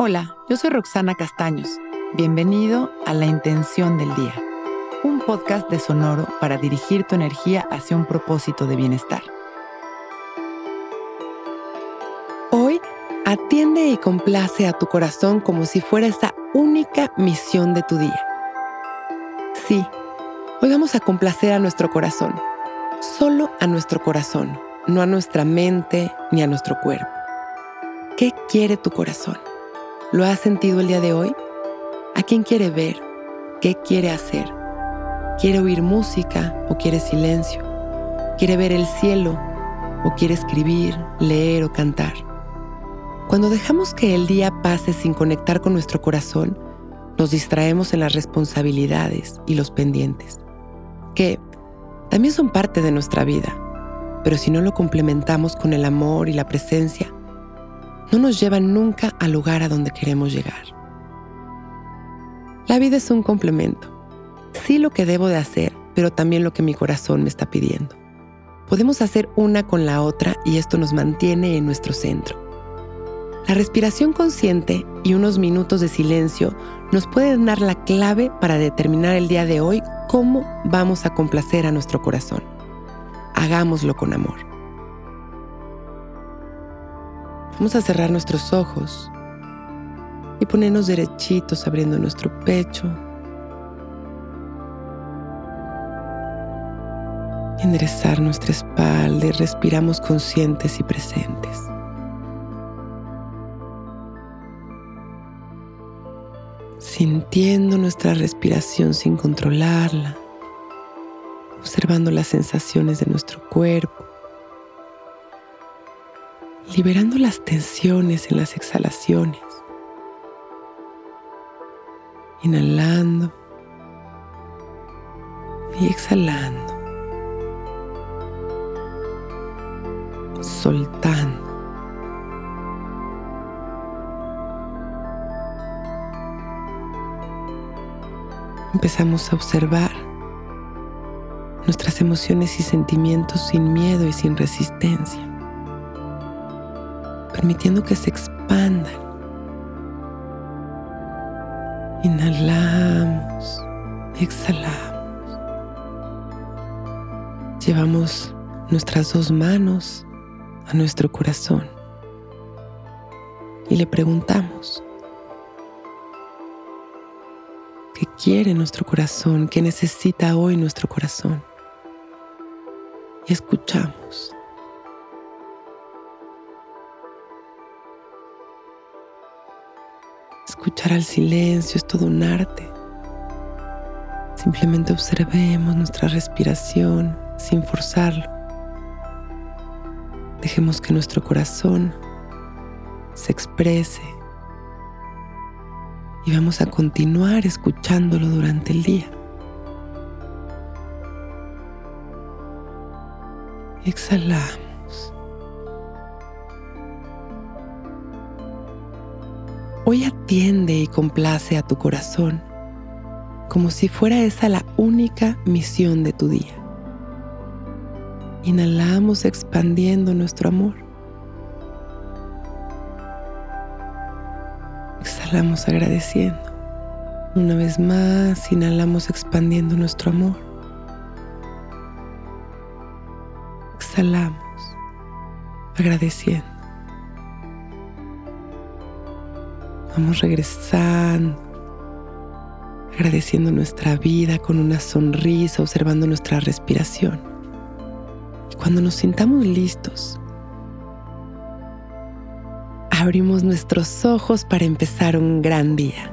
Hola, yo soy Roxana Castaños. Bienvenido a La Intención del Día, un podcast de Sonoro para dirigir tu energía hacia un propósito de bienestar. Hoy, atiende y complace a tu corazón como si fuera esa única misión de tu día. Sí, hoy vamos a complacer a nuestro corazón, solo a nuestro corazón, no a nuestra mente ni a nuestro cuerpo. ¿Qué quiere tu corazón? ¿Lo has sentido el día de hoy? ¿A quién quiere ver? ¿Qué quiere hacer? ¿Quiere oír música o quiere silencio? ¿Quiere ver el cielo o quiere escribir, leer o cantar? Cuando dejamos que el día pase sin conectar con nuestro corazón, nos distraemos en las responsabilidades y los pendientes, que también son parte de nuestra vida, pero si no lo complementamos con el amor y la presencia, no nos llevan nunca al lugar a donde queremos llegar. La vida es un complemento. Sí lo que debo de hacer, pero también lo que mi corazón me está pidiendo. Podemos hacer una con la otra y esto nos mantiene en nuestro centro. La respiración consciente y unos minutos de silencio nos pueden dar la clave para determinar el día de hoy cómo vamos a complacer a nuestro corazón. Hagámoslo con amor. Vamos a cerrar nuestros ojos y ponernos derechitos abriendo nuestro pecho. Enderezar nuestra espalda y respiramos conscientes y presentes. Sintiendo nuestra respiración sin controlarla, observando las sensaciones de nuestro cuerpo liberando las tensiones en las exhalaciones. Inhalando y exhalando. Soltando. Empezamos a observar nuestras emociones y sentimientos sin miedo y sin resistencia permitiendo que se expandan. Inhalamos, exhalamos. Llevamos nuestras dos manos a nuestro corazón y le preguntamos, ¿qué quiere nuestro corazón? ¿Qué necesita hoy nuestro corazón? Y escuchamos. Escuchar al silencio es todo un arte. Simplemente observemos nuestra respiración sin forzarlo. Dejemos que nuestro corazón se exprese y vamos a continuar escuchándolo durante el día. Exhalamos. Atiende y complace a tu corazón como si fuera esa la única misión de tu día. Inhalamos expandiendo nuestro amor. Exhalamos agradeciendo. Una vez más, inhalamos expandiendo nuestro amor. Exhalamos agradeciendo. Vamos regresando, agradeciendo nuestra vida con una sonrisa, observando nuestra respiración. Y cuando nos sintamos listos, abrimos nuestros ojos para empezar un gran día.